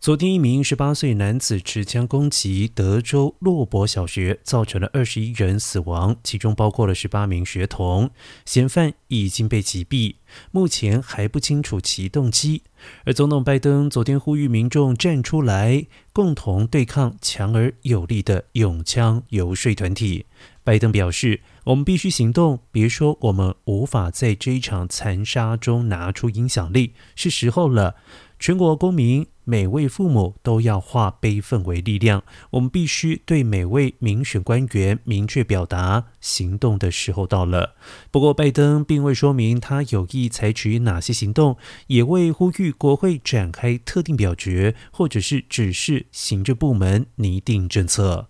昨天，一名十八岁男子持枪攻击德州洛伯小学，造成了二十一人死亡，其中包括了十八名学童。嫌犯已经被击毙，目前还不清楚其动机。而总统拜登昨天呼吁民众站出来，共同对抗强而有力的拥枪游说团体。拜登表示：“我们必须行动，别说我们无法在这一场残杀中拿出影响力，是时候了。”全国公民每位父母都要化悲愤为力量。我们必须对每位民选官员明确表达，行动的时候到了。不过，拜登并未说明他有意采取哪些行动，也未呼吁国会展开特定表决，或者是指示行政部门拟定政策。